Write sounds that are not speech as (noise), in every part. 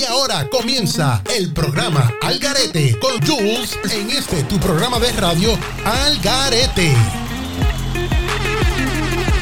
Y ahora comienza el programa Algarete con Jules en este tu programa de radio Algarete.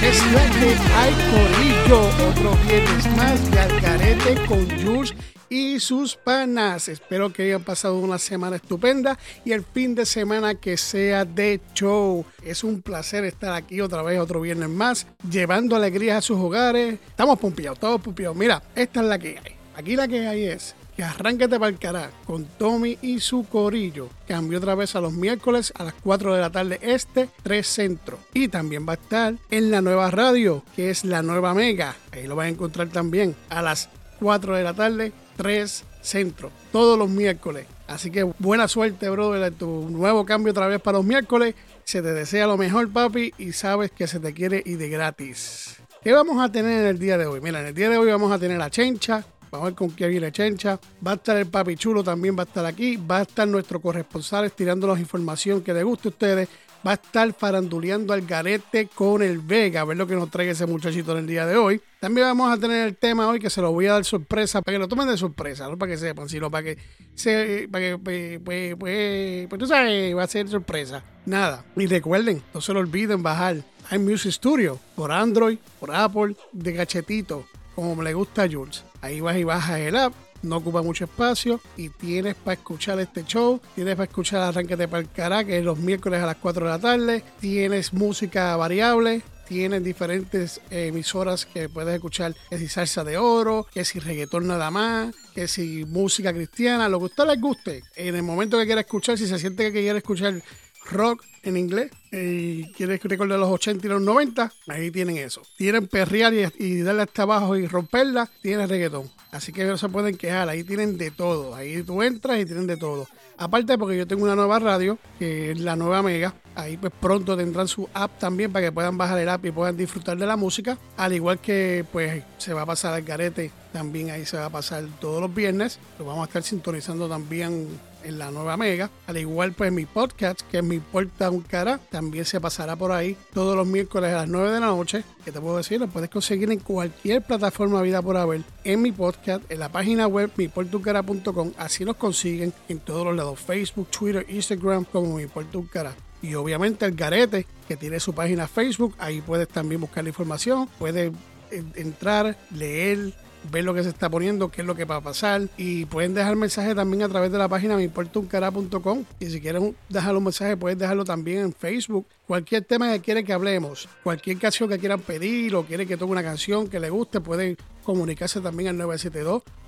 Es la que hay Corillo, otro viernes más de Algarete con Jules y sus panas. Espero que hayan pasado una semana estupenda y el fin de semana que sea de show. Es un placer estar aquí otra vez, otro viernes más, llevando alegrías a sus hogares. Estamos pumpiados, todos pumpiados. Mira, esta es la que hay. Aquí la que hay es que arránquete para el con Tommy y su corillo. Cambió otra vez a los miércoles a las 4 de la tarde este, 3 centro. Y también va a estar en la nueva radio, que es la nueva Mega. Ahí lo vas a encontrar también a las 4 de la tarde, 3 centro. Todos los miércoles. Así que buena suerte, brother, tu nuevo cambio otra vez para los miércoles. Se te desea lo mejor, papi, y sabes que se te quiere y de gratis. ¿Qué vamos a tener en el día de hoy? Mira, en el día de hoy vamos a tener la chencha, Vamos a ver con qué viene Chencha. Va a estar el Papi Chulo, también va a estar aquí. Va a estar nuestro corresponsal estirándonos información que les guste a ustedes. Va a estar faranduleando al garete con el Vega, a ver lo que nos trae ese muchachito en el día de hoy. También vamos a tener el tema hoy que se lo voy a dar sorpresa, para que lo tomen de sorpresa, no para que sepan, sino para que se, para que, pues, pues, pues, pues tú sabes, va a ser sorpresa. Nada. Y recuerden, no se lo olviden bajar iMusic Studio por Android, por Apple, de cachetito, como le gusta a Jules. Ahí vas y bajas el app, no ocupa mucho espacio y tienes para escuchar este show, tienes para escuchar Arranquete para el Cará, que es los miércoles a las 4 de la tarde, tienes música variable, tienes diferentes emisoras que puedes escuchar, que si salsa de oro, que si reggaetón nada más, que si música cristiana, lo que a usted les guste. En el momento que quiera escuchar, si se siente que quiere escuchar rock en inglés y quieres recordar los 80 y los 90, ahí tienen eso. Tienen perrear y, darle hasta abajo y romperla, tienen reggaetón. Así que no se pueden quejar, ahí tienen de todo. Ahí tú entras y tienen de todo. Aparte porque yo tengo una nueva radio, que es la nueva Mega. Ahí pues pronto tendrán su app también para que puedan bajar el app y puedan disfrutar de la música. Al igual que pues se va a pasar al garete, también ahí se va a pasar todos los viernes. Lo vamos a estar sintonizando también en la nueva Mega. Al igual, pues mi podcast, que es mi Porta un Cara, también se pasará por ahí todos los miércoles a las 9 de la noche. ¿Qué te puedo decir? Lo puedes conseguir en cualquier plataforma vida por haber, en mi podcast, en la página web miportuncara.com. Así los consiguen en todos los lados: Facebook, Twitter, Instagram, como mi Cara. Y obviamente el Garete, que tiene su página Facebook, ahí puedes también buscar la información, puedes entrar, leer, ver lo que se está poniendo, qué es lo que va a pasar. Y pueden dejar mensaje también a través de la página meimportuncara.com. Y si quieren dejar un mensaje, pueden dejarlo también en Facebook. Cualquier tema que quieren que hablemos, cualquier canción que quieran pedir o quieren que toque una canción que les guste, pueden comunicarse también al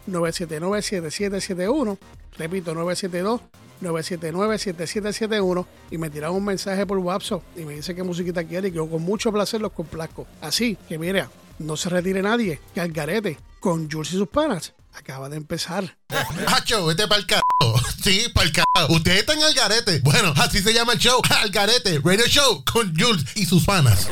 972-979-7771. Repito, 972-979-7771 y me tiran un mensaje por WhatsApp y me dice qué musiquita quiere y yo con mucho placer los complazco. Así que mira, no se retire nadie, que al garete con Jules y sus panas acaba de empezar. (laughs) Hacho, vete pa'l carajo. (laughs) Sí, pa'l carajo. Ustedes están al garete. Bueno, así se llama el show. Al garete, Radio Show con Jules y sus panas.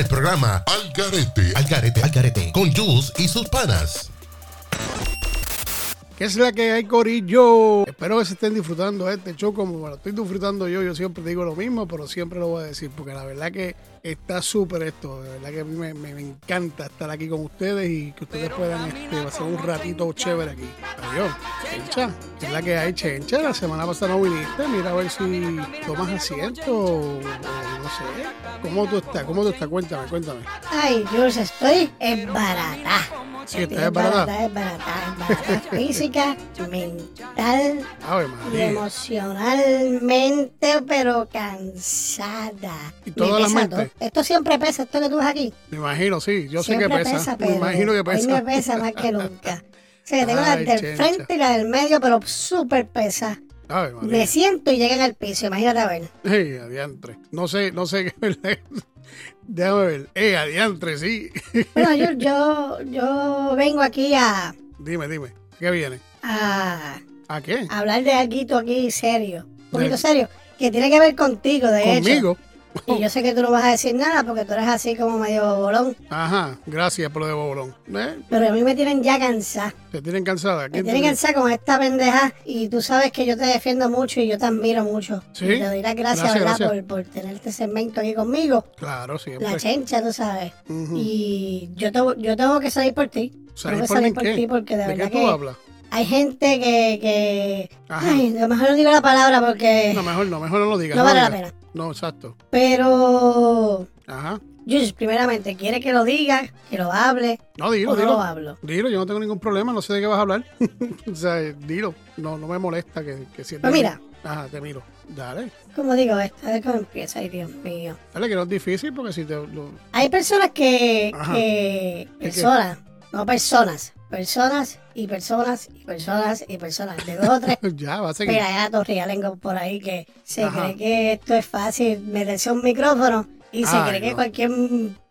Al programa Al Garete, Al Garete, Al Garete, con Jules y sus panas. ¿Qué es la que hay, Corillo? Espero que se estén disfrutando este show como me lo estoy disfrutando yo. Yo siempre digo lo mismo, pero siempre lo voy a decir porque la verdad que está súper esto. De verdad que a mí me, me- me encanta estar aquí con ustedes y que ustedes puedan este, hacer un ratito chévere aquí. Adiós. Chencha, ¿qué es la que hay, Chencha? La semana pasada no viniste. Mira a ver si tomas asiento o no sé. ¿Cómo tú estás? ¿Cómo tú estás? Cuéntame, cuéntame. Ay, Jules, estoy embarazada. Sí, estás embarazada. embarazada, embarazada (laughs) física, mental y emocionalmente, pero cansada. ¿Y toda Me la pesa mente? Esto siempre pesa, esto que tú ves aquí. Me imagino, sí. Yo sé que siempre pesa. me pero imagino que Hoy pesa. me pesa más que nunca. O sea, que tengo Ay, la del chencha. frente y la del medio, pero súper pesa. Me siento y llega en el piso, imagínate a ver. Ey, adiantre. No sé, no sé qué. (laughs) Déjame ver. Eh, adiantre, sí. (laughs) Bueno, yo, yo, yo vengo aquí a, dime, dime. ¿Qué viene? a ¿A qué? hablar de algo aquí serio. Un poquito De- serio. Que tiene que ver contigo, de hecho. ¿Conmigo? Y yo sé que tú no vas a decir nada porque tú eres así como medio bolón. Ajá, gracias por lo de Bobolón. ¿Eh? Pero a mí me tienen ya cansada. ¿Te tienen cansada? Me ¿Quién te tienen tiene? cansada con esta pendeja. Y tú sabes que yo te defiendo mucho y yo te admiro mucho. Sí. Y te doy las gracias, Gracias, ¿verdad? gracias. Por, por tener este segmento aquí conmigo. Claro, siempre. La chencha, tú sabes. Y yo, te- yo tengo que salir por ti. ¿Salir tengo que por salir por qué? ti porque de, ¿De qué verdad tú que hablas? hay gente que... que ay, a lo mejor no digo la palabra porque... No, mejor no, mejor no lo digas. No vale la pena. No, exacto. Pero Jules, primeramente, ¿quiere que lo diga, que lo hable No, dilo, o no dilo. lo hablo? Dilo, yo no tengo ningún problema, no sé de qué vas a hablar. (laughs) o sea, dilo, no, no me molesta que, que si es de Pues mira. Ajá, te miro. Dale, Como digo esto, a ver cómo empieza, ay Dios mío. dale, que no es difícil porque si te. Lo, Hay personas que, Ajá. personas, no personas, personas y personas y personas y personas, de dos o tres (laughs) ya, va a seguir. pelagatos rialengos por ahí que se Ajá. cree que esto es fácil meterse un micrófono y se Ay, cree que cualquier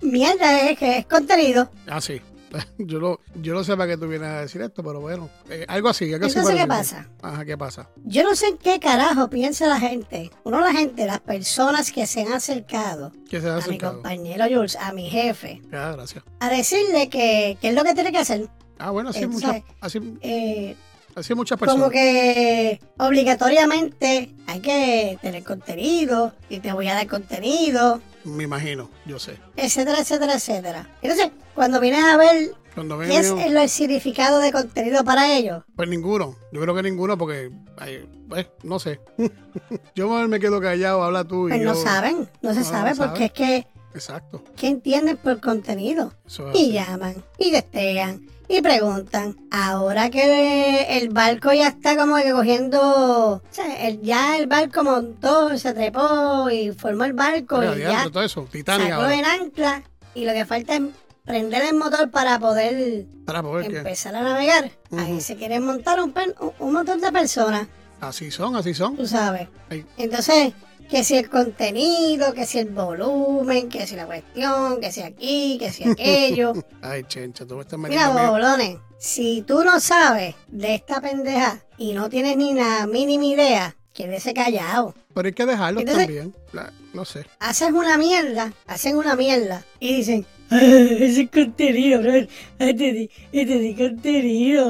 mierda es que es contenido. Ah, sí. (laughs) Yo lo, yo no sé para qué tú vienes a decir esto, pero bueno, eh, algo así. Algo así ¿qué pasa? Ajá, ¿qué pasa? Yo no sé en qué carajo piensa la gente. Uno, la gente, las personas que se han acercado ¿Qué se ha a mi acercado? compañero Jules, a mi jefe, Ya, gracias. a decirle que, que es lo que tiene que hacer. Ah, bueno, así muchas, así, Eh, así muchas personas. como que obligatoriamente hay que tener contenido y te voy a dar contenido, Me imagino, yo sé. etcétera, etcétera, etcétera. Entonces, cuando vienes a ver qué es el, el significado de contenido para ellos, pues ninguno. Yo creo que ninguno porque, ay, pues, no sé. (laughs) yo me quedo callado, habla tú y pues yo. no saben, no se No, sabe porque es que, Exacto. ¿qué entienden por contenido? Eso es Y así. llaman, y testean, y preguntan. Ahora que el barco ya está como que cogiendo, o sea, el- ya el barco montó, se trepó y formó el barco Mira, y ya todo eso. Sacó en ancla y lo que falta es prender el motor para poder Para poder empezar a navegar. Ahí Ujú. se quieren montar un, un- un montón de personas, Así son, así son. tú sabes. Entonces, que si el contenido, que si el volumen, que si la cuestión, que si aquí, que si aquello. (laughs) Ay, chencha, tú me estás Mira, bolones, si tú no sabes de esta pendeja y no tienes ni la mínima idea, quédese callado. Pero hay que dejarlos Entonces- también. La- no sé. Haces una mierda, hacen una mierda y dicen, "Ah, (laughs) ese es contenido, bro. Este di, este di contenido,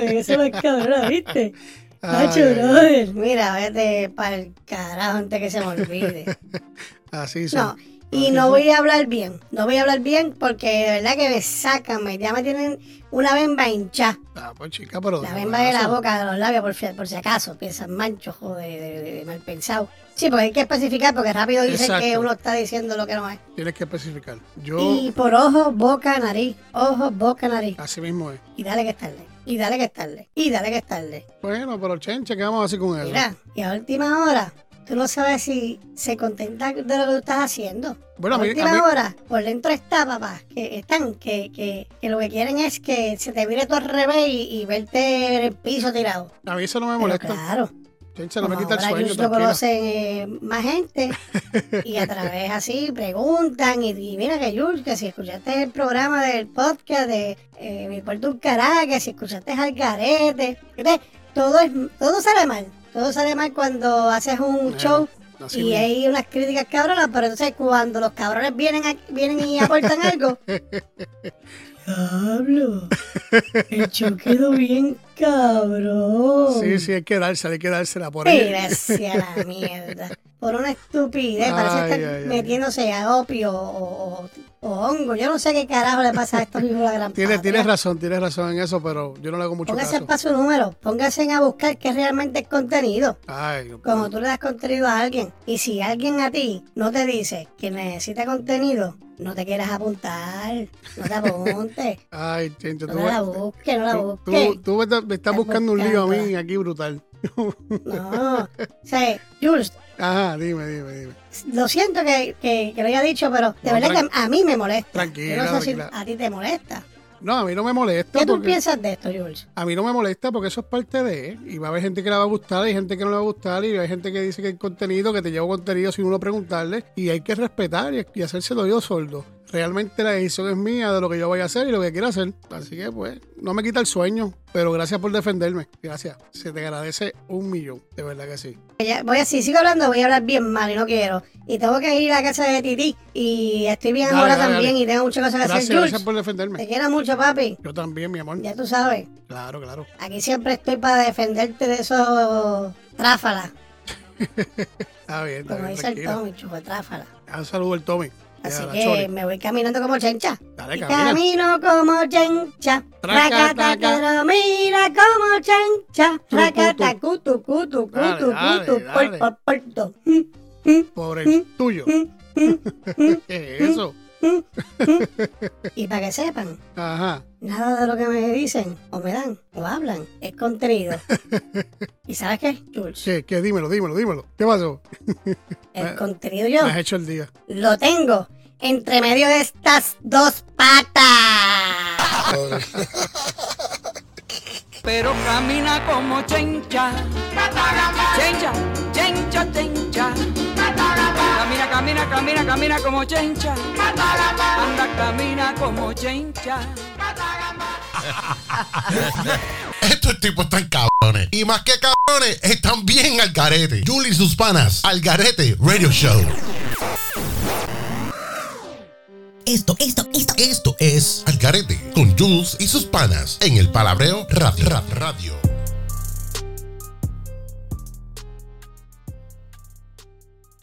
que eso más cabrón, ¿viste? (laughs) Brother. Mira, vete para el carajo antes que se me olvide. (laughs) Así son. No, y no voy a hablar bien. No voy a hablar bien porque de verdad que me sacan, me, ya me tienen una bemba hinchada. Ah, pues chica, pero. La bemba de la boca, de los labios, por, por si acaso, piensan mancho, joder, de, de- de mal pensado. Sí, porque hay que especificar porque rápido dicen Exacto. que uno está diciendo lo que no es. Tienes que especificar. Yo, Y por ojo, boca, nariz. Ojo, boca, nariz. así mismo es. Y dale que es tarde. Y dale que es tarde. Y dale que es tarde. Bueno, pero chencha, ¿qué vamos a hacer con eso? Mira, y a última hora, tú no sabes si se contenta de lo que tú estás haciendo. Bueno, a a mí- a última mí- hora, por dentro está, papá, que están, que, que, que lo que quieren es que se te vire todo al revés y, y verte en el piso tirado. A mí eso no me Pero molesta. claro, Chencha, no me como quita el ahora sueño, ellos lo conocen eh, más gente y a través así preguntan y, y mira que que si escuchaste el programa del podcast de eh, Mi Puerto un que si escuchaste al garete, Entonces, todo, es, todo sale mal, todo sale mal cuando haces un Bueno, show y hay unas críticas cabronas, pero entonces cuando los cabrones vienen, a- vienen y aportan algo. (laughs) Diablo, el show quedó bien cabrón. Sí, sí, hay que dársela, hay que dársela por ahí. Gracias a la mierda. Por una estupidez, parece estar ay, ay. metiéndose a opio o, o- o hongo. Yo no sé qué carajo le pasa a estos hijos de la gran Tienes, tienes razón, tienes razón en eso, pero yo no le hago mucho Póngase caso. para su número, póngase a buscar qué realmente es contenido. Ay, no Como tú le das contenido a alguien. Y si alguien a ti no te dice que necesita contenido, no te quieras apuntar. No te apuntes. (laughs) Ay, chencha, tú, No la busques, no la busques. tú- tú me estás- me estás Estás buscando un lío a mí aquí brutal. No. (laughs) O sea, Jules, Ajá, dime, dime, dime. Lo siento que, que- que lo haya dicho, pero de No, verdad que a mí me molesta. Tranquila, Yo no sé si a ti te molesta. No, a mí no me molesta. ¿Qué tú piensas de esto, Jules? A mí no me molesta porque eso es parte de. Y va a haber gente que le va a gustar, hay gente que no le va a gustar, y hay gente que dice que hay contenido, que te llevo contenido sin uno preguntarle. Y hay que respetar y, y hacérselo yo sordo. Realmente la decisión es mía de lo que yo voy a hacer y lo que quiero hacer. Así que, pues, no me quita el sueño. Pero gracias por defenderme. Gracias. Se te agradece un millón. De verdad que sí. Voy a, si sigo hablando, voy a hablar bien mal y no quiero. Y tengo que ir a casa de Titi. Y estoy bien Dale, ahora dale, también dale. y tengo muchas cosas que Gracias, hacer, gracias por Te defenderme. quiero mucho, papi. Yo también, mi amor. Ya tú sabes. Claro, claro. Aquí siempre estoy para defenderte de esos tráfalas. (laughs) Está bien, está Como bien, dice el. Tommy, chupo de tráfala. Un saludo al Tommy. Así que me voy caminando como chencha. Dale, camino como chencha. Taca. que mira como chencha. Tu. cutu, cutu, cutu, dale, cutu, dale. por, por, porto. Por el tuyo. (laughs) ¿Qué es eso? Y para que sepan, Ajá. Nada de lo que me dicen o me dan o hablan es contenido. (laughs) ¿Y sabes qué, Jules? ¿Qué? ¿Qué? Dímelo, dímelo, dímelo. ¿Qué pasó? El (laughs) contenido yo Me has hecho el día. lo tengo entre medio de estas dos patas. (laughs) pero camina como chencha. Chencha, chencha, chencha. Camina, camina, camina, como chencha. Anda, camina como chencha. (laughs) Estos tipos están cabrones. Y más que cabrones, están bien al garete. Julie y sus panas. Al garete Radio Show. Esto, esto, esto. Esto es Al garete con Jules y sus panas en el Palabreo Radio. Ra- Radio.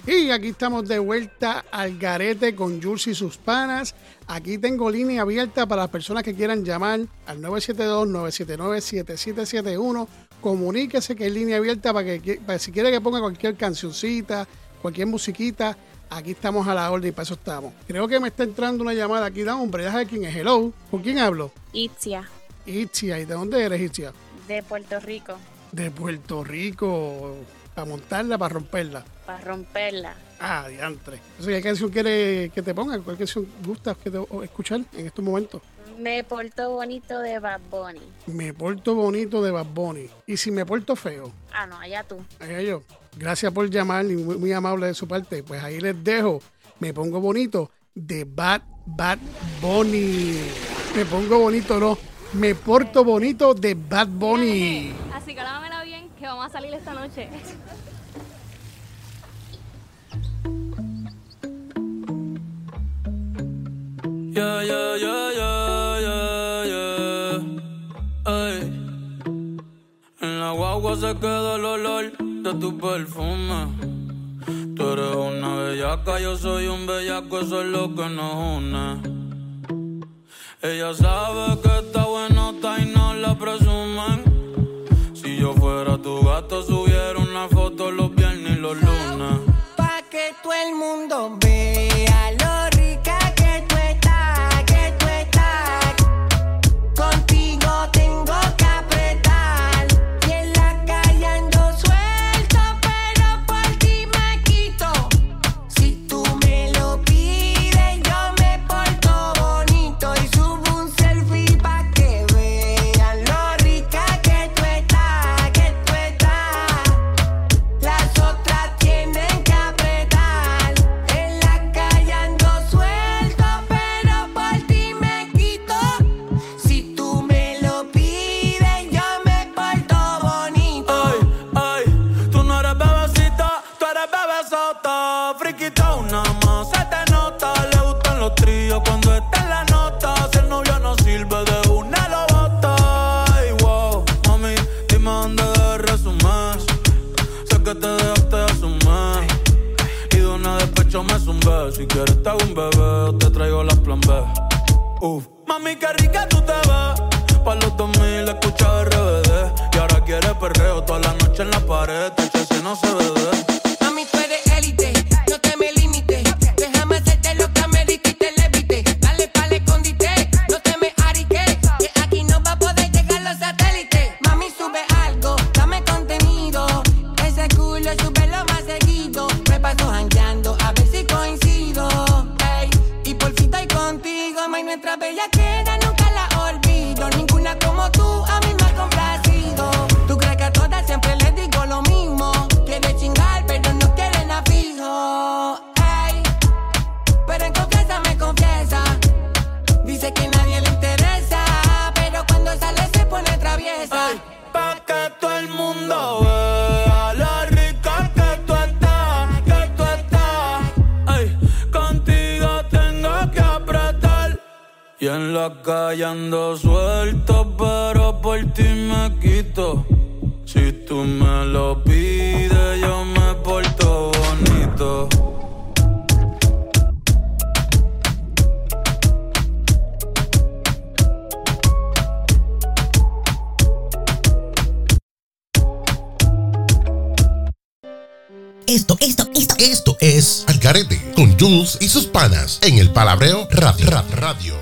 Y aquí estamos de vuelta al garete con Jules y sus panas. Aquí tengo línea abierta para las personas que quieran llamar al 972-979-7771. Comuníquese que es línea abierta para que, para si quiere que ponga cualquier cancioncita, cualquier musiquita. Aquí estamos a la orden y para eso estamos. Creo que me está entrando una llamada aquí. Da hombre, déjame quién es. Hello. ¿Con quién hablo? Itzia, Itzia. ¿Y de dónde eres, Itzia? de Puerto Rico, De Puerto Rico. Para montarla, para romperla. para romperla. Ah, diantre. Entonces, ¿qué canción quiere que te ponga? ¿Cuál canción gustas que te, escuchar en estos momentos? Me porto bonito de Bad Bunny. Me porto bonito de Bad Bunny. Y si me porto feo, Ah, no, allá tú. allá yo. Gracias por llamar y muy, muy amable de su parte. Pues ahí les dejo. Me pongo bonito de Bad Bad Bunny. Me pongo bonito, no. Me porto bonito de Bad Bunny. Así que bien, vamos a salir esta noche. Yeah, yeah, yeah, yeah, yeah, yeah. En la guagua se queda el olor de tu perfume. Tú eres una bellaca, yo soy un bellaco, eso es lo que nos une. Ella sabe que está buenota y no la presumen. Yo fuera tu gato, subiera una foto los viernes y los lunes. Pa' que todo el mundo vea las plan B. Uf. Mami, qué rica tú te ves. Pa' los 2000 escucha RBD. Y ahora quieres perreo toda la noche en la pared. Te si no se ve. Mami, tú eres élite, Jules y sus panas en el Palabreo Radio. Rap Radio.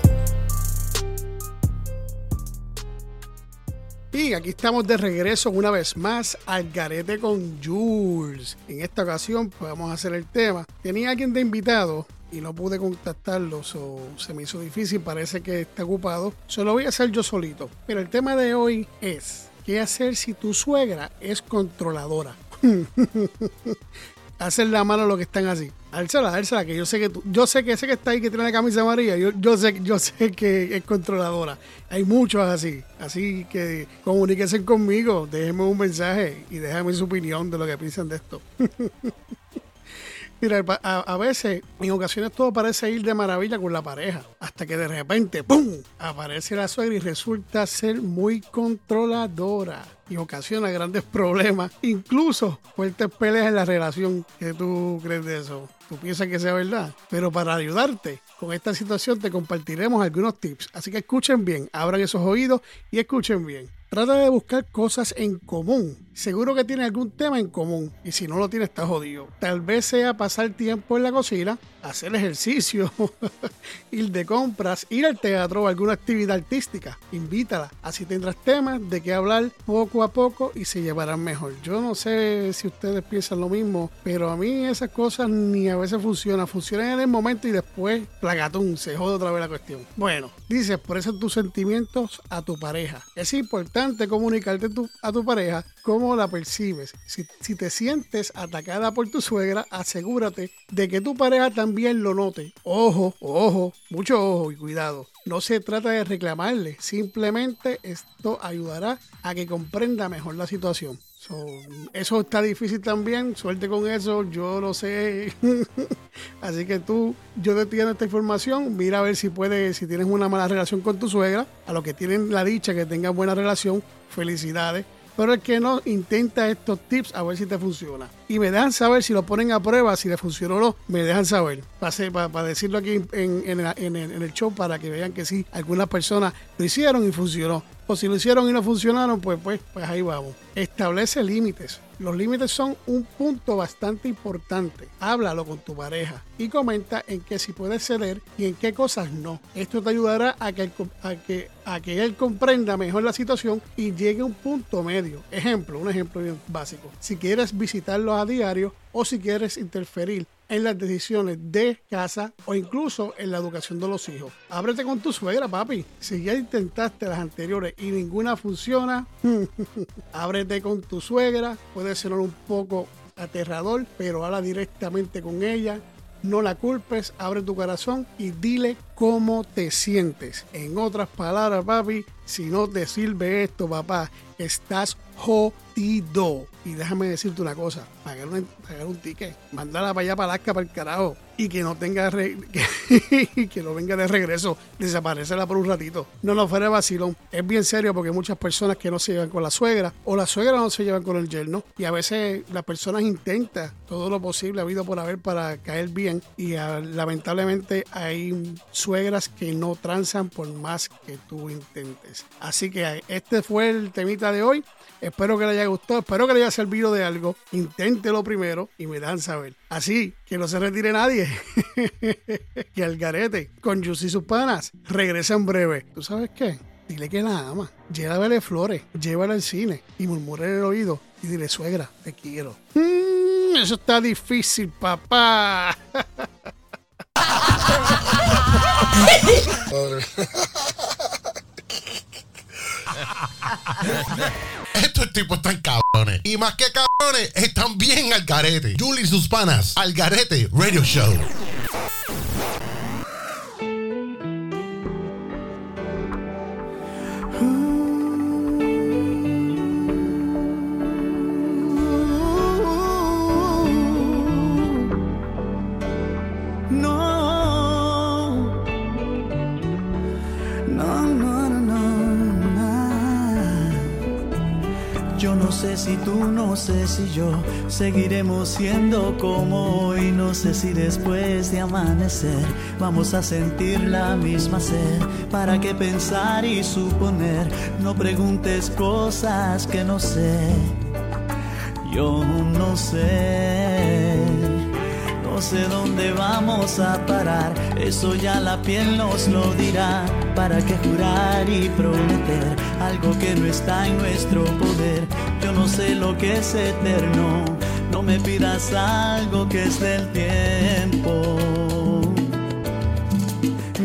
Y aquí estamos de regreso una vez más al garete con Jules. En esta ocasión pues, vamos a hacer el tema. Tenía alguien de invitado y no pude contactarlo, so, se me hizo difícil, parece que está ocupado. Solo voy a hacer yo solito. Pero el tema de hoy es, ¿qué hacer si tu suegra es controladora? (laughs) Hacer la mano a los que están así. Álzala, álzala, que yo sé que tú, yo sé que ese que está ahí que tiene la camisa amarilla, yo, yo sé, yo sé que es controladora. Hay muchos así. Así que comuníquense conmigo, déjenme un mensaje y déjame su opinión de lo que piensan de esto. (laughs) Mira, a, a, veces, en ocasiones todo parece ir de maravilla con la pareja, hasta que de repente, ¡pum!, aparece la suegra y resulta ser muy controladora y ocasiona grandes problemas, incluso fuertes peleas en la relación. ¿Qué tú crees de eso? ¿Tú piensas que sea verdad? Pero para ayudarte con esta situación te compartiremos algunos tips, así que escuchen bien, abran esos oídos y escuchen bien. Trata de buscar cosas en común. Seguro que tiene algún tema en común y si no lo tiene está jodido. Tal vez sea pasar tiempo en la cocina, hacer ejercicio, (laughs) ir de compras, ir al teatro o alguna actividad artística. Invítala, así tendrás temas de qué hablar poco a poco y se llevarán mejor. Yo no sé si ustedes piensan lo mismo, pero a mí esas cosas ni a veces funcionan. Funcionan en el momento y después, plagatún, se jode otra vez la cuestión. Bueno, dices, por eso tus sentimientos a tu pareja. Es importante comunicarte a tu pareja cómo la percibes. Si, si, te sientes atacada por tu suegra, asegúrate de que tu pareja también lo note. Ojo, ojo, mucho ojo y cuidado. No se trata de reclamarle, simplemente esto ayudará a que comprenda mejor la situación. So, eso está difícil también, suerte con eso, yo lo sé. (laughs) Así que tú, yo te tiene esta información, mira a ver si puedes, si tienes una mala relación con tu suegra, a los que tienen la dicha que tengan buena relación, felicidades. Pero el que no, intenta estos tips a ver si te funciona. Y me dejan saber si lo ponen a prueba, si le funcionó o no. Me dejan saber. Para, decirlo aquí en, en, en, el show para que vean que sí, algunas personas lo hicieron y funcionó. O si lo hicieron y no funcionaron, pues, pues, pues ahí vamos. Establece límites. Los límites son un punto bastante importante. Háblalo con tu pareja y comenta en qué sí puedes ceder y en qué cosas no. Esto te ayudará a que, a que, él comprenda mejor la situación y llegue a un punto medio. Ejemplo, un ejemplo bien básico. Si quieres visitarlo a diario o si quieres interferir en las decisiones de casa o incluso en la educación de los hijos. Ábrete con tu suegra, papi. Si ya intentaste las anteriores y ninguna funciona, (laughs) ábrete con tu suegra. Puede ser un poco aterrador, pero habla directamente con ella. No la culpes, abre tu corazón y dile cómo te sientes. En otras palabras, papi, si no te sirve esto, papá, estás jodido. Y déjame decirte una cosa, pagar, un ticket, mandarla para allá para Alaska, para el carajo, y que no tenga, re, (laughs) que, que no venga de regreso, desaparecerla por un ratito. No nos fuera vacilón. Es bien serio porque hay muchas personas que no se llevan con la suegra, o la suegra no se llevan con el yerno, y a veces las personas intentan todo lo posible, habido por haber, para caer bien, y a, lamentablemente hay suegras que no transan por más que tú intentes. Así que este fue el temita de hoy. Espero que les haya gustado, espero que les haya servido de algo. Inténtelo primero y me dan saber. Así que no se retire nadie. (laughs) que al garete con Jus y sus panas regresa en breve. ¿Tú sabes qué? Dile que la ama. Llévale flores, llévala al cine y murmure en el oído y dile, suegra, te quiero. Mm, eso está difícil, papá. (laughs) (laughs) Estos tipos están cabrones. Y más que cabrones, están bien al garete. Julie y sus panas. Al garete Radio Show. Si yo seguiremos siendo como hoy. No sé si después de amanecer vamos a sentir la misma sed. ¿Para qué pensar y suponer? No preguntes cosas que no sé. Yo no sé. No sé dónde vamos a parar, eso ya la piel nos lo dirá. ¿Para qué jurar y prometer algo que no está en nuestro poder? No sé lo que es eterno, no me pidas algo que es del tiempo.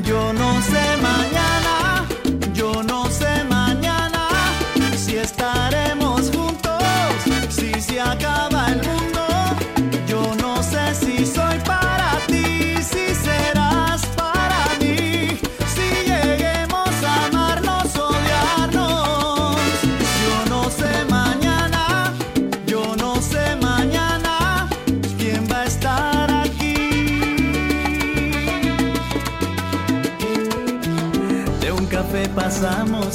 Yo no sé mañana,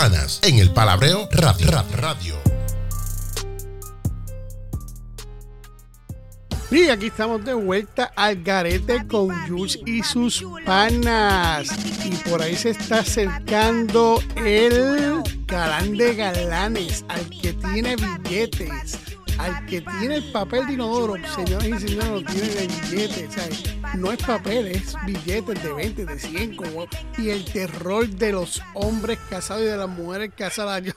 Panas en el Palabreo Radio. Rap Radio. Y aquí estamos de vuelta al garete con Jules y sus panas. Y por ahí se está acercando el galán de galanes, al que tiene billetes, al que tiene el papel de inodoro. Señores y señores, lo tiene de billetes. ¿sabes? No es papel, es billetes de 20, de 100. Como, y el terror de los hombres casados y de las mujeres casadas. (laughs) Yo-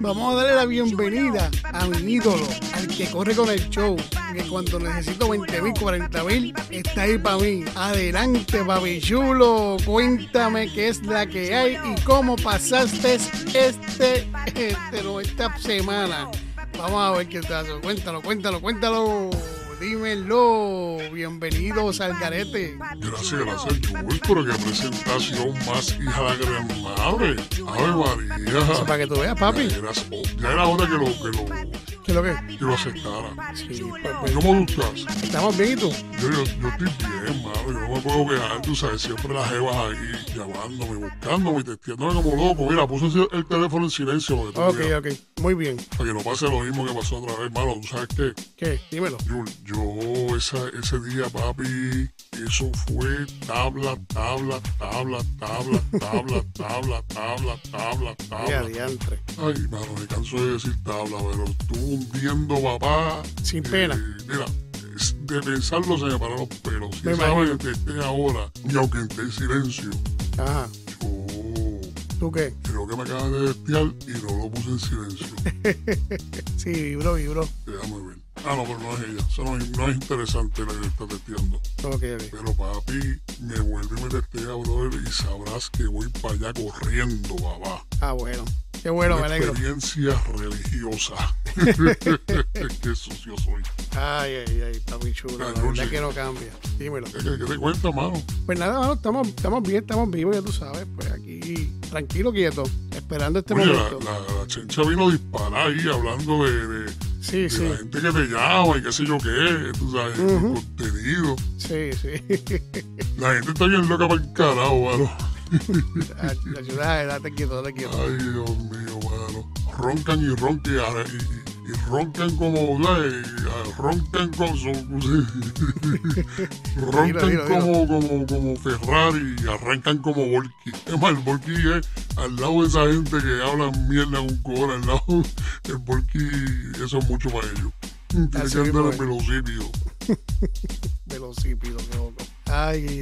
Vamos a darle la bienvenida a mi ídolo, al que corre con el show. Que cuando necesito 20 mil, 40 mil, está ahí para mí. Adelante, papi chulo. Cuéntame qué es la que hay y cómo pasaste este, este esta semana. Vamos a ver qué te hace. Cuéntalo, cuéntalo, cuéntalo. Dímelo. Bienvenidos al garete. Gracias, gracias, Jules, pero qué presentación más hija de la gran madre. Ave María. Para que tú veas, papi. Ya era, ya era hora que lo, que lo, ¿Qué es lo que? que lo aceptara. Sí, pues, ¿Cómo tú estás? ¿Estamos bien y tú? Yo, yo, yo estoy bien, mano. Yo no me puedo quejar, tú sabes, siempre las jevas ahí llamándome, buscándome y testeándome como loco. Mira, puse el teléfono en silencio que tú Ok, ok. Muy bien. para que no pase lo mismo que pasó otra vez, mano. Tú sabes que ¿Qué? Dímelo. yo, yo esa, ese día, papi, eso fue tabla, tabla, tabla, tabla, tabla, (laughs) tabla, tabla, tabla, tabla. diantre. Ay, mano, me canso de decir tabla, pero estuvo hundiendo, papá. Sin Eh, pena. Mira, es- de pensarlo se me paran los pelos. Si vaina que esté ahora, y aunque esté en silencio, Ajá. yo ¿Tú qué? creo que me acabas de testear y no lo puse en silencio. (laughs) Sí, vibró, vibró. Déjame ver. Ah, no, pero no es ella. Eso no, es- no es interesante lo que está testeando. Ok. Pero papi, me vuelve y me testea, brother, y sabrás que voy para allá corriendo, papá. Ah, bueno. Qué bueno, me alegro. experiencia religiosa. (laughs) Qué sucio soy. Ay, ay, ay, está muy chulo. La verdad que no cambia. Dímelo. ¿Qué, te cuenta, mano? Pues nada, mano, estamos, estamos bien, estamos vivos, ya tú sabes. Pues aquí, tranquilo, quieto, esperando este Oye, momento. la, la chencha vino disparada ahí hablando de, de, Sí, de sí, la gente que te llama y qué sé yo qué, tú sabes, Ujú. contenido. sí, sí. La gente está bien loca para el carajo, mano. (laughs) La ayuda, date quieto, date quieto. Ay, Dios mío, mano. Roncan y roncan y, y- y roncan como, ¿sabes? Roncan como, (laughs) roncan dilo, dilo. como, como, como Ferrari y arrancan como Volky. Es más, el Volky es al lado de esa gente que habla mierda con cora, al lado, el Volky, eso es mucho para ellos. Tiene que andar mismo en es. velocípido. (laughs) Velocípido,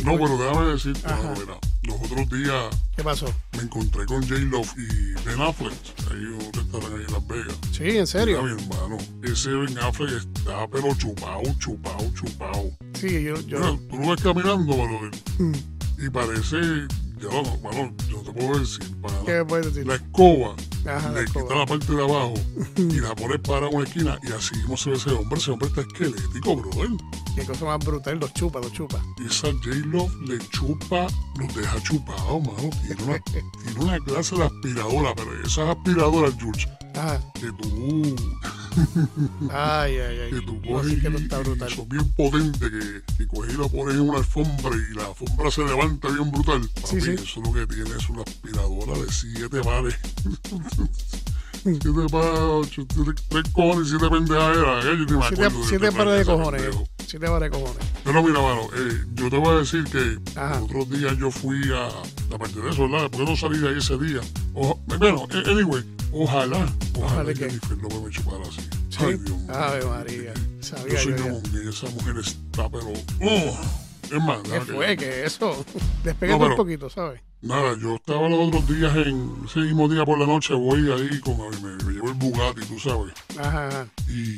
No, pero déjame decirte, Ajá. mira, los otros días ¿qué pasó? me encontré con J-Love y Ben Affleck, un restaurante ahí en Las Vegas. Sí, en Mira, serio. mi hermano, ese Ben Affleck está pero chupado, chupado, chupado. Sí, yo, Mira, yo. tú lo ves caminando, brother, Mm, y parece, ya no, bueno, yo te puedo decir, para ¿Qué me puedes decir? la escoba, Ajá, la le quita la parte de abajo (laughs) y la pone para una esquina y así mismo se ve ese hombre, ese hombre está esquelético, brother. Qué cosa más brutal, los chupa, los chupa. Y esa J-Love le chupa, los deja chupados, mano. Tiene una, tiene una clase de aspiradora, pero esas aspiradoras, George, Ajá. que tú Ay, ay, ay. que tú No, coges sí que y, no está y brutal. son bien potentes que, que coges y lo pones en una alfombra y la alfombra se levanta bien brutal. Papi, Sí, sí. Eso lo que tiene es una aspiradora de siete pares. (laughs) siete pares, ocho, siete- tres cojones y siete pendejaderas. Eh, yo ni me Siete, acuerdo de siete qué pares de cojones. pendejo. Siete pares de cojones. Pero mira, mano, eh, yo te voy a decir que Ajá. otros días yo fui a, aparte de eso, ¿verdad? Después no salí de ahí ese día. O, bueno, eh, anyway, ojalá, ojalá Ojalá que Jennifer López me chupara así. Sí. Ay, Dios mío. Ave María. Yo Sabía soy yo ya. que esa mujer está, pero... oh, es más, ¿Qué fue? que- ¿Qué eso? (laughs) Despégate No, pero- un poquito, ¿sabes? nada, yo estaba los otros días en ese mismo día por la noche, voy ahí, con, me, me llevo el Bugatti, tú sabes, Ajá, ajá. y...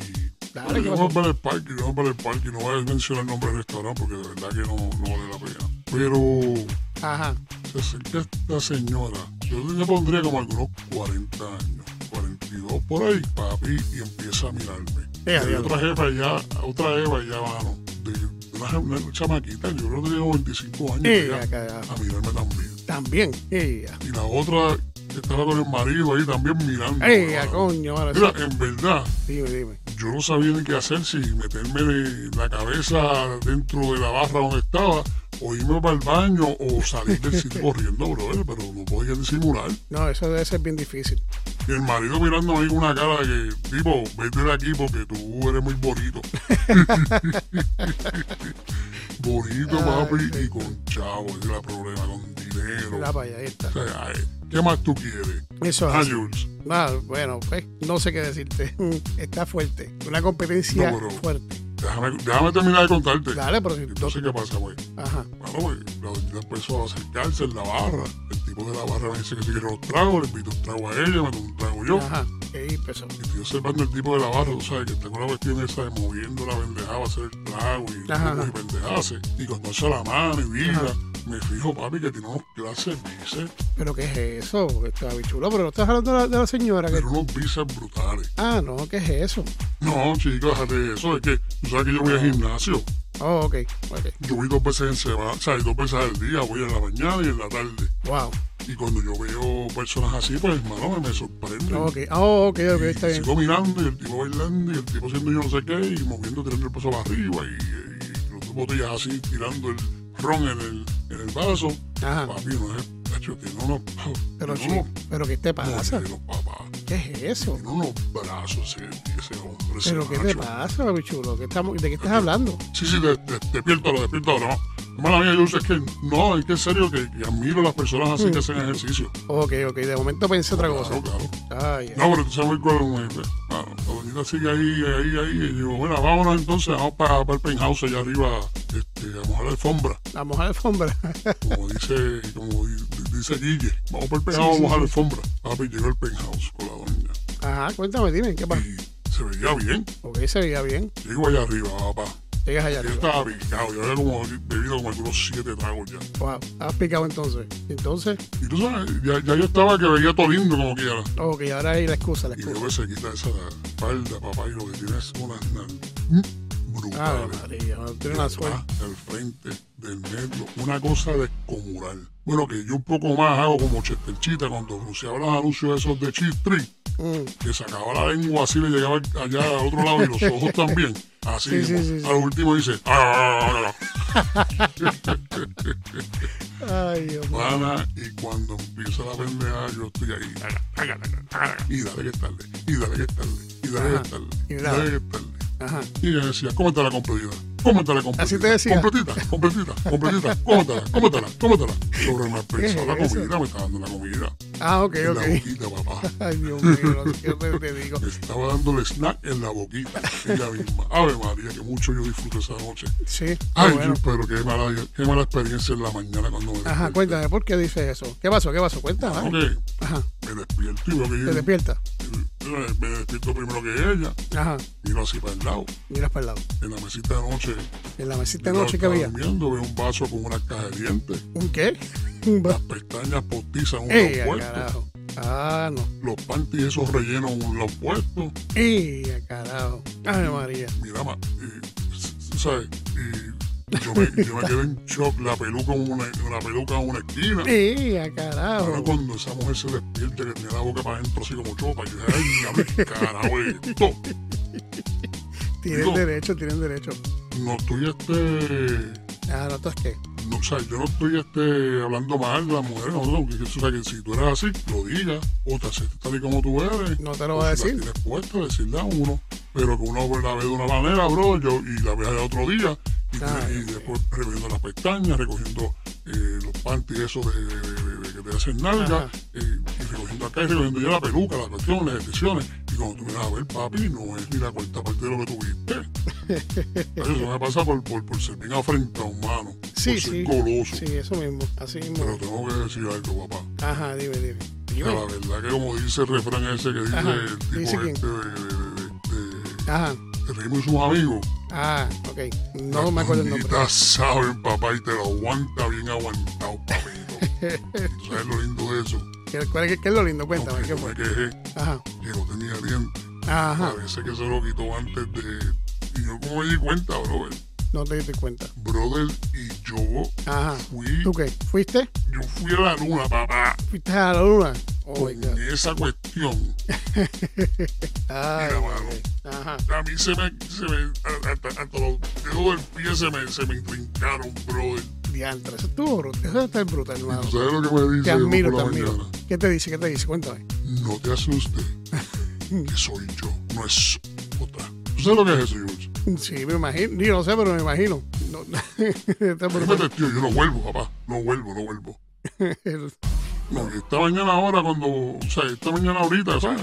Dale, ¿qué vamos para el parque, vamos para el parque, no voy a mencionar el nombre del restaurante porque de verdad que no, no vale la pena. Pero Ajá. se acerca esta señora, yo le pondría como algunos 40 años, 42 por ahí, papi, y empieza a mirarme. Eh, y adiós. otra jefa allá, otra jefa allá, mano, de una, una chamaquita, yo creo que tenía 25 años, Eh, ya, acá, a mirarme también. También. Ella. Y la otra estaba con el marido ahí también mirando. Ella, coño, ahora Mira, sí. en verdad, Dime, dime. Yo no sabía ni qué hacer, si meterme de la cabeza dentro de la barra donde estaba, o irme para el baño, o salir del sitio (laughs) corriendo, brother, pero no podía disimular. No, eso debe ser bien difícil. Y el marido mirando ahí con una cara que, tipo, vete de aquí porque tú eres muy bonito. (laughs) bonito, papi, y con chavo, es el problema, con dinero. Para allá, ahí está. O sea, ay, ¿qué más tú quieres? Eso es Ah. Ah, bueno, pues no sé qué decirte. (laughs) Está fuerte. Una competencia No, fuerte. Déjame, déjame terminar de contarte. Dale, pero si Entonces, ¿qué pasa, güey? Ajá. Bueno, pues, la empezó a acercarse en la barra. El tipo de la barra me dice que si quiere los tragos, le invito un trago a ella, me tomo un trago yo. Ajá. Ahí empezó. Y estoy observando el tipo de la barra, tú sabes, que tengo la cuestión esa de moviendo la pendejada a hacer el trago y, y pendejase. Y cuando echa la mano y vira, me fijo, papi, que tiene unos clases bíceps, ¿Pero qué es eso? Está chulo, pero no estás hablando de la, de la señora. Que... pero unos bíceps brutales. Ah, no, ¿qué es eso? No, chicos, déjate de eso, es que tú sabes que yo voy al gimnasio. Oh, ok, ok. Yo voy dos veces en semana, o sea, dos veces al día, voy en la mañana y en la tarde. Wow. Y cuando yo veo personas así, pues, hermano, me, me sorprende. Ok, oh, ok, ok, Y está bien. Sigo mirando y el tipo bailando y el tipo haciendo yo no sé qué y moviendo, tirando el paso para arriba y, y los dos botellas así, tirando el ron en el, en el vaso. Ajá. Papi, no es, unos, Pero, unos pero ¿qué te pasa? ¿Qué es eso? Unos brazos ese, ese hombre, ese ¿Pero qué te macho. pasa, papi chulo? ¿Qué estamos, ¿De qué estás hablando? Sí, sí, de, de, despiértalo, despiértalo, no. Hermana mía, yo sé que no, es que en serio que, que admiro a las personas así que hacen ejercicio. Ok, ok, de momento pensé otra cosa. Claro, claro. Ay. No, pero tú sabes cuál es el ah, La doñita sigue ahí, ahí, ahí. Y digo, bueno, vámonos entonces, vamos para, para el penthouse allá arriba, este, a mojar la alfombra. A mojar la alfombra. Como dice, como di- dice Guille. Vamos para el penthouse Sí, a mojar la alfombra. Papi, llegó el penthouse con la doña. Ajá, cuéntame, dime, ¿qué pasa? Y se veía bien. Ok, se veía bien. Llego allá arriba, papá. Llegas allá Yo arriba. estaba picado. Yo había como bebido como algunos siete tragos ya. Wow, estabas picado entonces. Entonces, Y tú sabes, ya, ya yo estaba que veía todo lindo como quiera. ok, ahora hay la excusa, la Y excusa. veo que se quita esa falda, papá, y lo que tiene es Ave brutales. María, no tiene una suerte. Frente, del medio, una cosa descomunal. Bueno, que yo un poco más hago como Chesterchita cuando anunciaba los anuncios esos de Cheat Tree, Mm, que sacaba la lengua así, le llegaba allá al otro lado y los ojos (laughs) también. Así, Sí, sí, sí, a lo último dice, "Ah, ah, ah, (laughs) Ay, Dios mío. ah". Y cuando empieza la pendeja, yo estoy ahí. Y dale que es tarde, y dale que es tarde, y dale que es tarde, Y y dale. dale que es tarde. Ajá. Y ella decía, cómetela completita, cómetela completita. Así te decía. Completita, completita, completita, cómetela, cómetela, cómetela. Sobre me empezó la ¿Qué es comida, me estaba dando la comida. Ah, ok, En la ok. boquita, papá. (laughs) Ay, Dios mío, qué te, te digo. Me (laughs) estaba dándole snack en la boquita, ella misma. Ave María, que mucho yo disfruté esa noche. Sí, Ay, bueno. yo, pero qué mala, qué mala experiencia en la mañana cuando me Ajá, cuéntame, ¿por qué dices eso? ¿Qué pasó? ¿Qué pasó? Cuéntame. Ah, Ok, Ajá, me despierto y veo que te despierta. me despierto primero que ella, Ajá, miro así para el lado, miras para el lado. en la mesita de noche, En la mesita de noche que había. durmiendo, veo un vaso con una caja de dientes, ¿Un qué? Un las pestañas postizas en un ¡Ey, puesto, carajo! Ah, no. los panties esos rellenos en un lado puesto, ¡Ey, carajo! ¡Ay, María! mira, ma, y, ¿sabes? Y yo me, yo me quedé en shock, la peluca en una, la peluca en una esquina. ¡Ey, a Ahora carajo! cuando esa mujer se despierta que tiene la boca para adentro así como chopa, yo dije, ay, diablo, ¿qué carajo es esto? Tienen digo- derecho, tienen derecho. No estoy este Ah, no, ¿tú es qué? no, o sea, yo no estoy este, hablando mal de las mujeres, no, no, que, o sea, que si tú eres así, lo digas, o te aceptas tal y como tú eres. No te lo voy a si decir. tienes puesta, decirle a uno, pero que uno la ve de una manera, bro, yo, y la ve al otro día, y, y después recogiendo las pestañas, recogiendo eh, los panties esos de, de- de- de que te hacen nalga, eh, y recogiendo acá y recogiendo ya la peluca, las cuestiones, las extensiones, y cuando tú miras a ver, papi, no es ni la cuarta parte de lo que tuviste. (laughs) Eso me pasa por, por, por ser bien afrentado, humano, Sí, por ser sí. goloso. Sí, eso mismo. Así Pero mismo. tengo que decir algo, papá. Ajá, dime, dime. La verdad que como dice el refrán ese que dice Ajá, el tipo este de, Ajá. Y sus amigos. Ah, ok. No me acuerdo el nombre. Saben, papá, y te lo aguanta bien aguantado, papito. ¿Tú (laughs) ¿Sabes lo lindo de eso? ¿Qué, cuál es- qué es lo lindo? Cuéntame, ¿qué yo fue? me quejé Ajá. que no tenía dientes. Ajá. Parece que se lo quitó antes de... Y yo como me di cuenta, brother. No te diste cuenta. Brother, y yo Ajá. fui... ¿Tú qué? ¿Fuiste? Yo fui a la luna, papá. ¿Fuiste a la luna? Oh, Con esa cuestión. (laughs) Ay, Mira, mano. Ajá. A mí se me, se me hasta, hasta los dedos del pie se me, se me intrincaron, brother. Diantre, eso estuvo brutal. Eso está brutal. ¿Tú sabes lo que me dice Te admiro, te admiro. mañana? ¿Qué te dice? ¿Qué te dice? Cuéntame. No te asustes, que soy yo, no es otra. ¿Tú sabes lo que es eso, George? Sí, me imagino. Yo no sé, pero me imagino. No, (laughs) tío, yo no vuelvo, papá. No vuelvo, no vuelvo. (laughs) No, esta mañana ahora cuando, o sea, esta mañana ahorita, ¿sabes?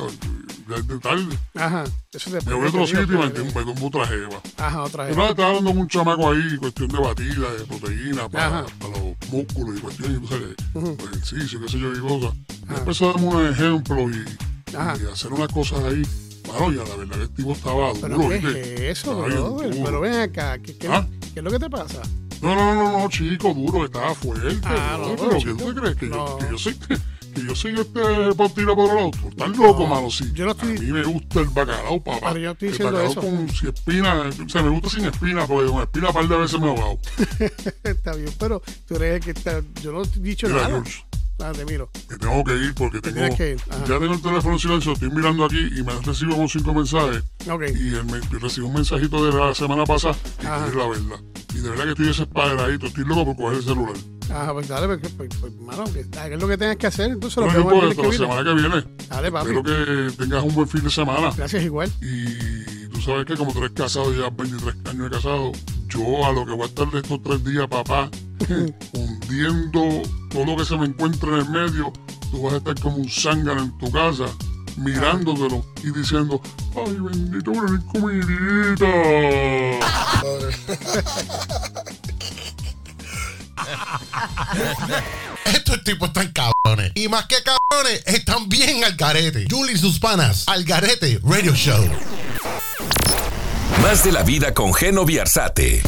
Ya es de tarde. Ajá. Eso te Me voy a otro sitio y me tumbo- tumbo otra jeva. Ajá, otra Y vez. nada, estaba hablando con un chamaco ahí, cuestión de batida, de proteína, para, para los músculos y cuestiones, tú sabes, Ujú. ejercicio, qué sé yo, y cosas. A darme unos ejemplos y, y hacer unas cosas ahí. Bueno, ya la verdad que el tipo estaba ¿Pero duro, qué ¿viste? es eso, brother? Pero ven acá. ¿Qué, qué, ¿Ah? qué es lo que te pasa? No, no, no, no, chico, duro, estaba fuerte. Ah, no, pero pero, ¿qué tú te crees? Que, no. yo, que yo soy, que, que yo soy este por tira por el otro. Estás loco, No, mano, sí. yo no estoy- A mí me gusta el bacalao, papá. Pero yo estoy el diciendo bacalao eso. con sin espina, o sea, me gusta sin espina, porque con espina un par de veces me he ahogado. (laughs) está bien, pero tú eres el que está. Yo no he dicho Mira, nada. George, Ah, te miro. que tengo que ir porque tengo. tienes que ir, ajá. Ya tengo el teléfono en silencio, estoy mirando aquí y me recibo como cinco mensajes. Ok. Y el, me, yo recibí un mensajito de la semana pasada y Ajá. es la verdad. Y de verdad que estoy desesperadito, estoy loco por coger el celular. Ah, pues dale, pues, pues, pues, mano, que ¿qué es lo que tengas que hacer? Entonces lo no vemos el la viene. semana que viene. Dale, papi. Espero que tengas un buen fin de semana. Gracias igual. Y tú sabes que como tú eres casado, ya 23 años de casado, yo a lo que voy a estar de estos tres días, papá, (laughs) hundiendo todo lo que se me encuentra en el medio, tú vas a estar como un zángano en tu casa, mirándotelo y diciendo, ay, bendito, una comidita. (laughs) Estos tipos están cabrones. Y más que cabrones, están bien al garete. Julie y sus panas. Al garete Radio Show. Más de la vida con Geno Viarzate.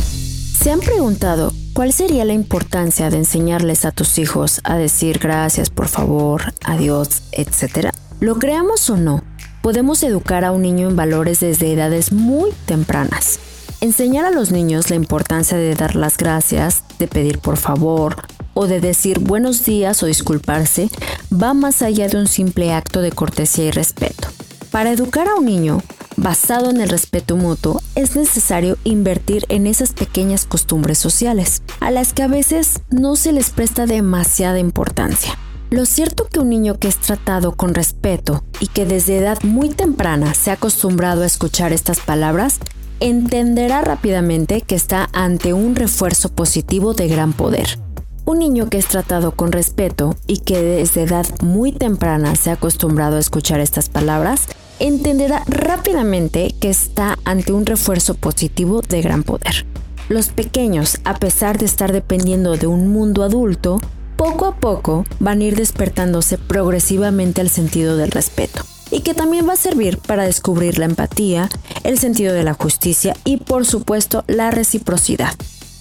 ¿Se han preguntado cuál sería la importancia de enseñarles a tus hijos a decir gracias, por favor, adiós, etcétera? Lo creamos o no, podemos educar a un niño en valores desde edades muy tempranas. Enseñar a los niños la importancia de dar las gracias, de pedir por favor o de decir buenos días o disculparse va más allá de un simple acto de cortesía y respeto. Para educar a un niño basado en el respeto mutuo, es necesario invertir en esas pequeñas costumbres sociales, a las que a veces no se les presta demasiada importancia. Lo cierto que un niño que es tratado con respeto y que desde edad muy temprana se ha acostumbrado a escuchar estas palabras, entenderá rápidamente que está ante un refuerzo positivo de gran poder. Un niño que es tratado con respeto y que desde edad muy temprana se ha acostumbrado a escuchar estas palabras, entenderá rápidamente que está ante un refuerzo positivo de gran poder. Los pequeños, a pesar de estar dependiendo de un mundo adulto, poco a poco van a ir despertándose progresivamente al sentido del respeto y que también va a servir para descubrir la empatía, el sentido de la justicia y por supuesto la reciprocidad.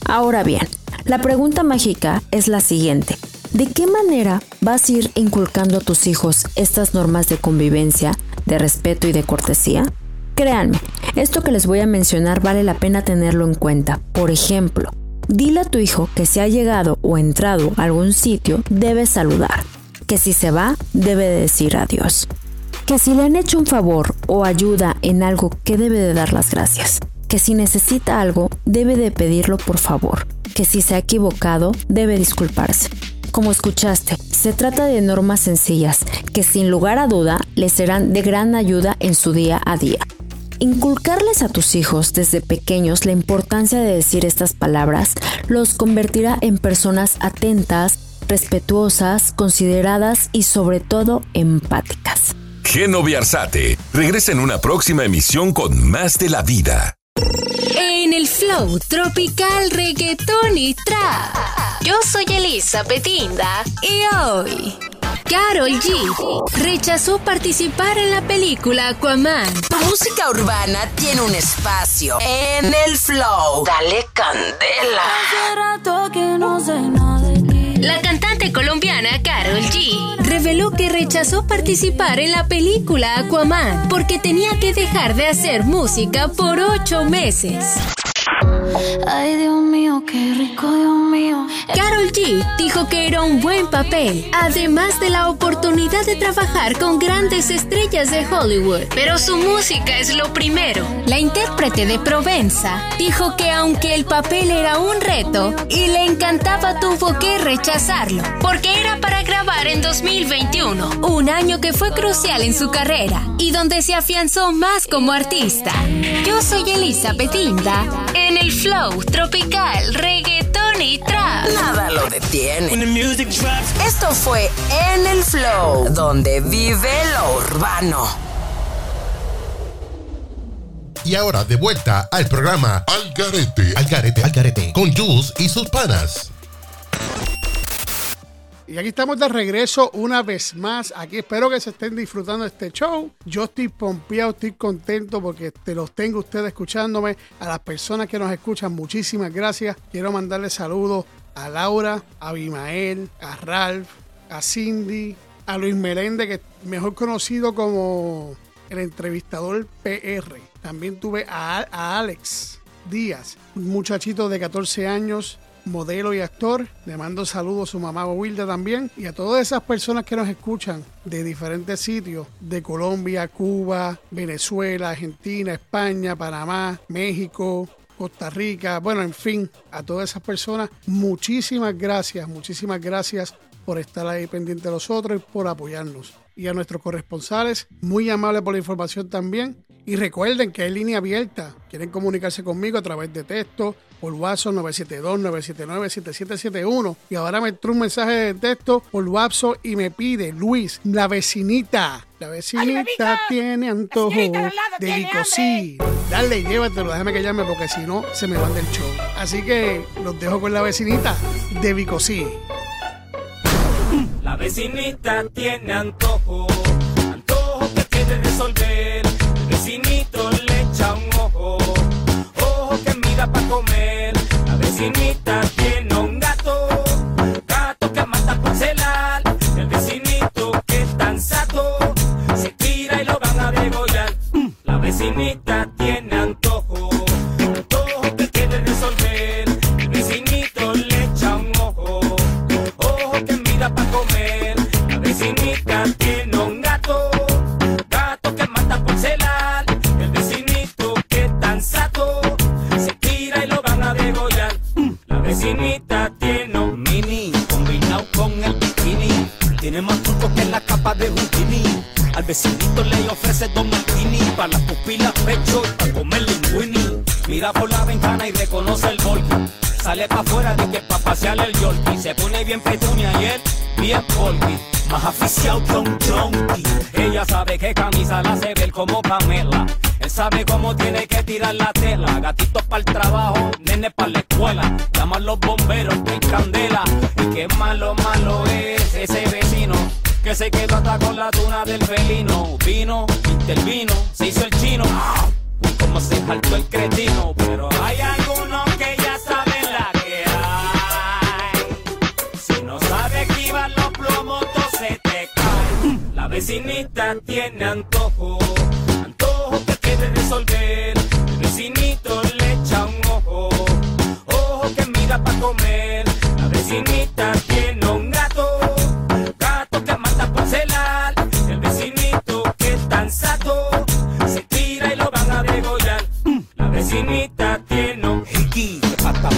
Ahora bien, la pregunta mágica es la siguiente. ¿De qué manera vas a ir inculcando a tus hijos estas normas de convivencia, de respeto y de cortesía? Créanme, esto que les voy a mencionar vale la pena tenerlo en cuenta. Por ejemplo, dile a tu hijo que si ha llegado o entrado a algún sitio debe saludar, que si se va debe de decir adiós, que si le han hecho un favor o ayuda en algo que debe de dar las gracias, que si necesita algo debe de pedirlo por favor, que si se ha equivocado debe disculparse. Como escuchaste, se trata de normas sencillas que sin lugar a duda les serán de gran ayuda en su día a día. Inculcarles a tus hijos desde pequeños la importancia de decir estas palabras los convertirá en personas atentas, respetuosas, consideradas y sobre todo empáticas. Geno Viarzate regresa en una próxima emisión con más de la vida. Flow tropical reggaetón y trap. Yo soy Elisa Petinda y hoy Carol G rechazó participar en la película Aquaman. Tu música urbana tiene un espacio en el flow. Dale candela. La cantante colombiana Carol G reveló que rechazó participar en la película Aquaman porque tenía que dejar de hacer música por ocho meses. Ay, Dios mío, qué rico, Dios mío. Carol G dijo que era un buen papel, además de la oportunidad de trabajar con grandes estrellas de Hollywood. Pero su música es lo primero. La intérprete de Provenza dijo que aunque el papel era un reto y le encantaba, tuvo que rechazarlo, porque era para grabar en 2021, un año que fue crucial en su carrera y donde se afianzó más como artista. Yo soy Elisa Petinda en el flow tropical, reggaetón y trap. Nada lo detiene. Esto fue En el Flow, donde vive lo urbano. Y ahora de vuelta al programa Al Garete. Al Garete, Al Garete. Con Jules y sus panas. Y aquí estamos de regreso una vez más. Aquí espero que se estén disfrutando de este show. Yo estoy pompeado, estoy contento porque te los tengo ustedes escuchándome. A las personas que nos escuchan, muchísimas gracias. Quiero mandarle saludos a Laura, a Abimael, a Ralph, a Cindy, a Luis Melende, que es mejor conocido como el entrevistador PR. También tuve a, a Alex Díaz, un muchachito de 14 años modelo y actor. Le mando saludos a su mamá Wilda también y a todas esas personas que nos escuchan de diferentes sitios, de Colombia, Cuba, Venezuela, Argentina, España, Panamá, México, Costa Rica, bueno, en fin, a todas esas personas, muchísimas gracias, muchísimas gracias por estar ahí pendiente de nosotros y por apoyarnos. Y a nuestros corresponsales, muy amables por la información también. Y recuerden que hay línea abierta. Quieren comunicarse conmigo a través de texto, por WhatsApp 972-979-7771. Y ahora me entró un mensaje de texto por WhatsApp y me pide, Luis, la vecinita. La vecinita tiene antojo de Vicosí. Dale, llévatelo, déjame que llame porque si no se me van del show. Así que los dejo con la vecinita de Vicosí. La vecinita tiene antojo, antojo que quiere resolver. El vecinito le echa un comer. La vecinita tiene un gato, gato que mata por celar. El vecinito que es tan sato, se tira y lo van a degollar. La vecinita tiene vecinito le ofrece dos martini para las pupilas pecho y para comer linguini. Mira por la ventana y reconoce el volky. Sale pa' afuera de que pa' pasear el yorkie. Se pone bien petunia y él bien polky. Más aficiado que un. Ella sabe que camisa la hace ver como Pamela. Él sabe cómo tiene que tirar la tela. Gatitos para el trabajo, nene para la escuela. Llaman los bomberos que candela. Y qué malo, malo es ese vecino. Que se quedó hasta con la tuna del felino. Vino, intervino, se hizo el chino. Uy, cómo se saltó el cretino. Pero hay algunos que ya saben la que hay. Si no sabe esquivar los plomos, todo se te cae. La vecinita tiene antojo, antojo que quiere resolver.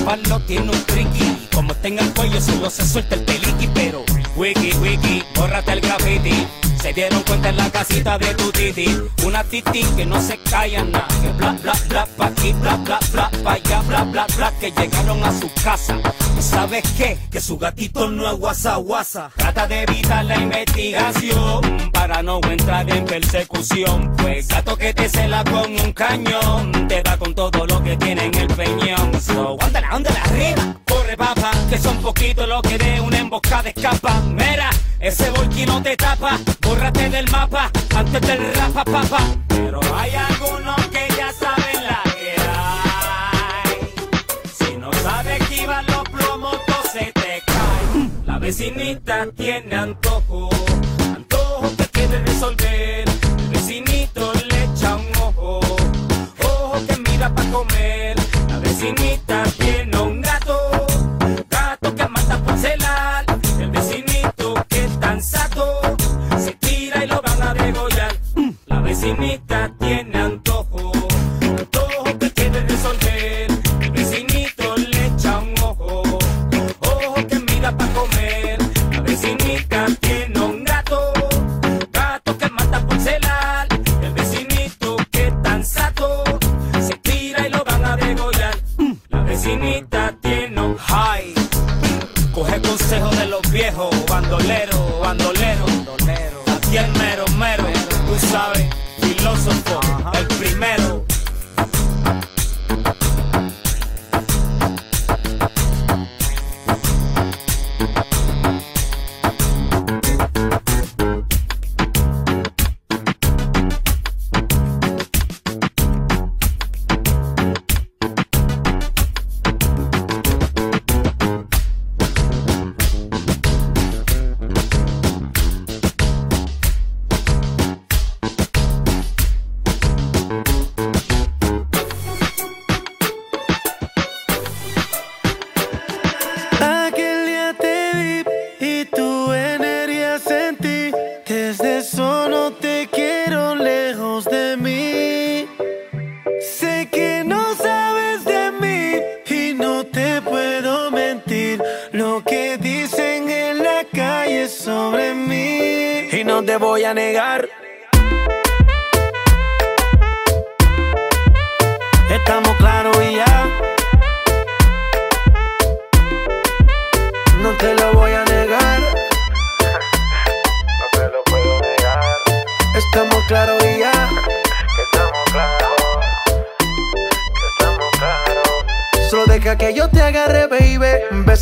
Taparlo tiene un triqui. Como tenga el cuello solo se suelta el peliqui, pero wiki wiki, bórrate el graffiti. Se dieron cuenta en la casita de tu titi, una titi que no se calla nada, que bla bla bla pa' aquí, bla bla bla pa' allá, bla bla bla, que llegaron a su casa. ¿Y sabes qué? Que su gatito no es guasa guasa. Trata de evitar la investigación para no entrar en persecución. Pues gato que te cela con un cañón, te da con todo lo que tiene en el peñón. So, ándale, ándale arriba, corre papa, que son poquitos los que de una emboscada escapan. Mira, ese volky no te tapa, bórrate del mapa antes del rapa papa. Pero hay algunos que ya saben la que hay. Si no sabes esquivar los plomos, se te cae. La vecinita tiene antojo, antojo que quiere resolver.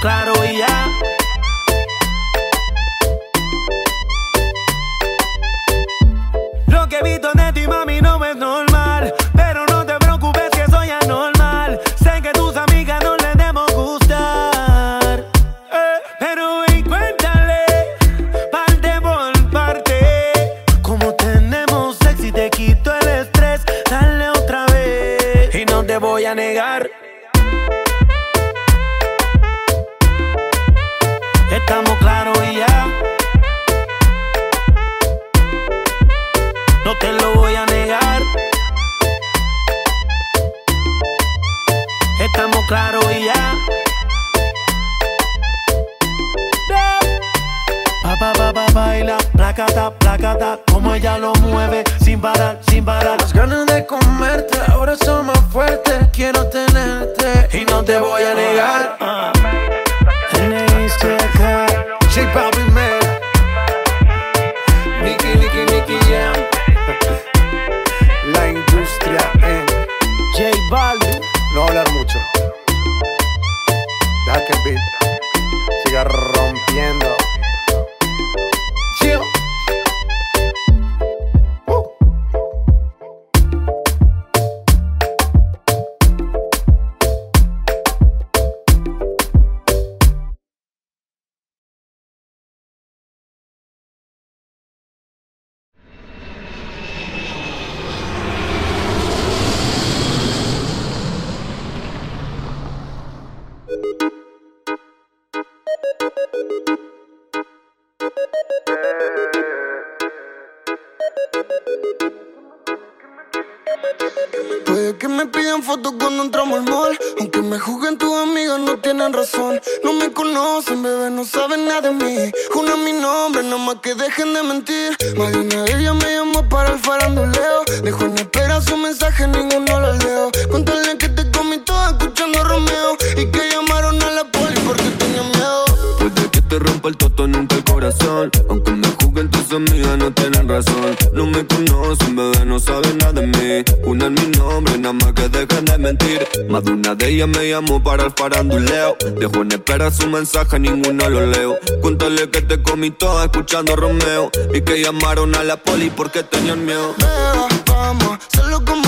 Claros y ya. Lo que he visto de ti, mami, no es normal. Pero no te preocupes que soy anormal. Sé que tus amigas no les debemos gustar. Eh, pero ven, cuéntale, parte por parte. Como tenemos sexo y te quito el estrés, dale otra vez. Y no te voy a negar. Claros y ya. Pa, pa, pa, pa, baila, placata, placata, como ella lo mueve, sin parar, sin parar. Las ganas de comerte ahora son más fuertes. Quiero tenerte y no te voy a negar. Ah. No saben nada de mí. Juna mi nombre, nada más que dejen de mentir. Más de una me llamó para el faranduleo. Dejó en espera su mensaje, ninguno no me conocen, bebé, no saben nada de mí. Una en mi nombre, nada más que dejen de mentir. Más de una de ellas me llamó para el faranduleo. Dejó en espera su mensaje, ninguno lo leo. Cuéntale que te comí toda escuchando Romeo. Y que llamaron a la poli porque tenían miedo. Beba, vamos, hacerlo como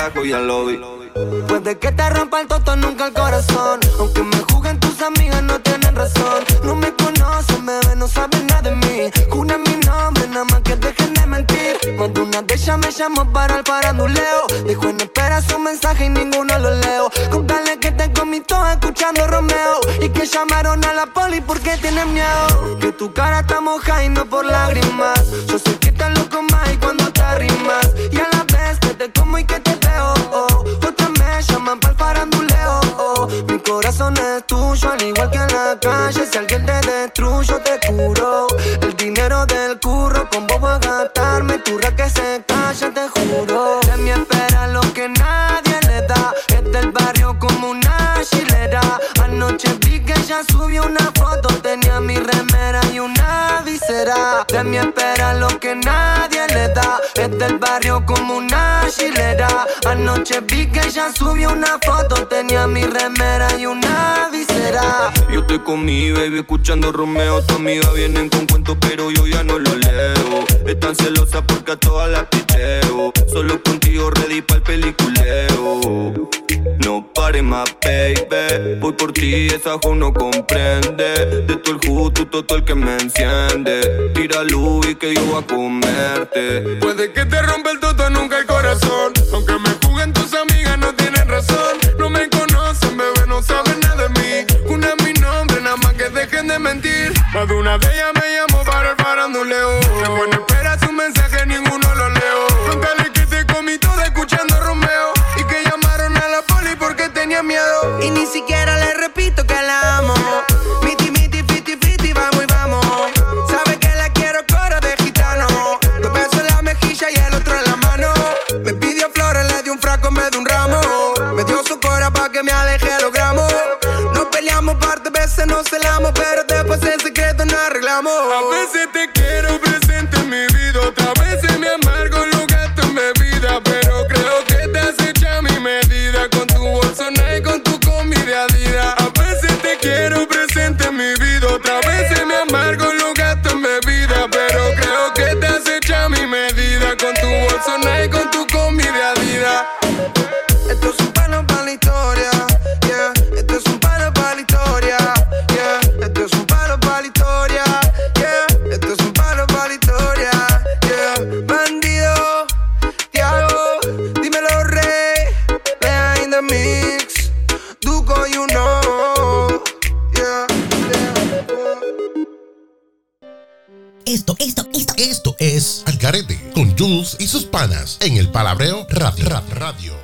yo de lejos ya lo vi. Puede que te rompa el mi remera y una visera. Yo estoy con mi baby escuchando Romeo. Tu amiga vienen con cuentos, pero yo ya no lo leo. Están celosas porque a todas las piteo. Solo contigo ready para el peliculeo. No pare más, baby. Voy por ti, esa jo no comprende. De todo el justo, todo el que me enciende. Tira luz y que yo voy a comerte. Puede que te rompa el toto, nunca el corazón. Aunque me juguen tus amigas, no tienen razón. En el Palabreo Radio. Ra- Radio.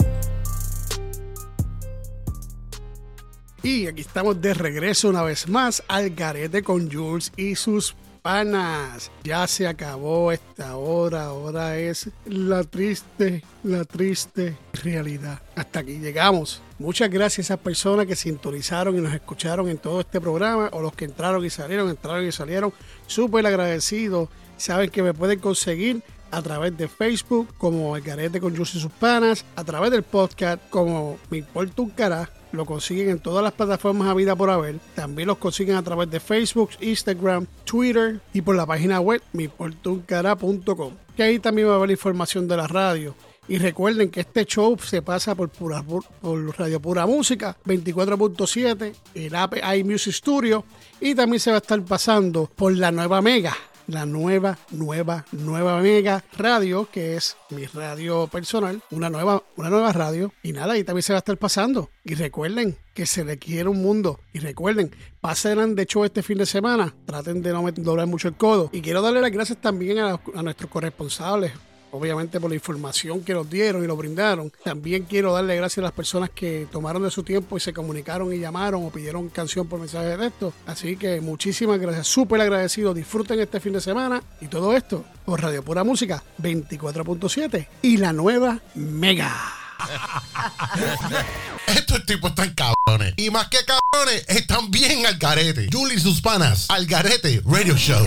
Y aquí estamos de regreso una vez más al garete con Jules y sus panas. Ya se acabó esta hora, ahora es la triste, la triste realidad. Hasta aquí llegamos. Muchas gracias a esas personas que sintonizaron y nos escucharon en todo este programa, o los que entraron y salieron, entraron y salieron. Súper agradecido. Saben que me pueden conseguir a través de Facebook como El Garete con Jules y sus panas, a través del podcast como Me Importa un Cará. Lo consiguen en todas las plataformas a vida por haber. También los consiguen a través de Facebook, Instagram, Twitter y por la página web miportuncara.com. Que ahí también va a haber información de la radio. Y recuerden que este show se pasa por, pura, por Radio Pura Música 24.7, el app iMusic Studio y también se va a estar pasando por la nueva Mega, la nueva, nueva, nueva Mega Radio, que es mi radio personal, una nueva, una nueva radio. Y nada, y también se va a estar pasando. Y recuerden que se le quiere un mundo. Y recuerden, pasen de show este fin de semana. Traten de no doblar mucho el codo. Y quiero darle las gracias también a, a nuestros corresponsales obviamente por la información que nos dieron y lo brindaron. También quiero darle gracias a las personas que tomaron de su tiempo y se comunicaron y llamaron o pidieron canción por mensaje de texto. Así que muchísimas gracias, súper agradecido. Disfruten este fin de semana y todo esto por Radio Pura Música 24.7 y la nueva Mega. (laughs) Estos tipos están cabrones. Y más que cabrones, están bien al garete. Julie y. Al garete Radio Show.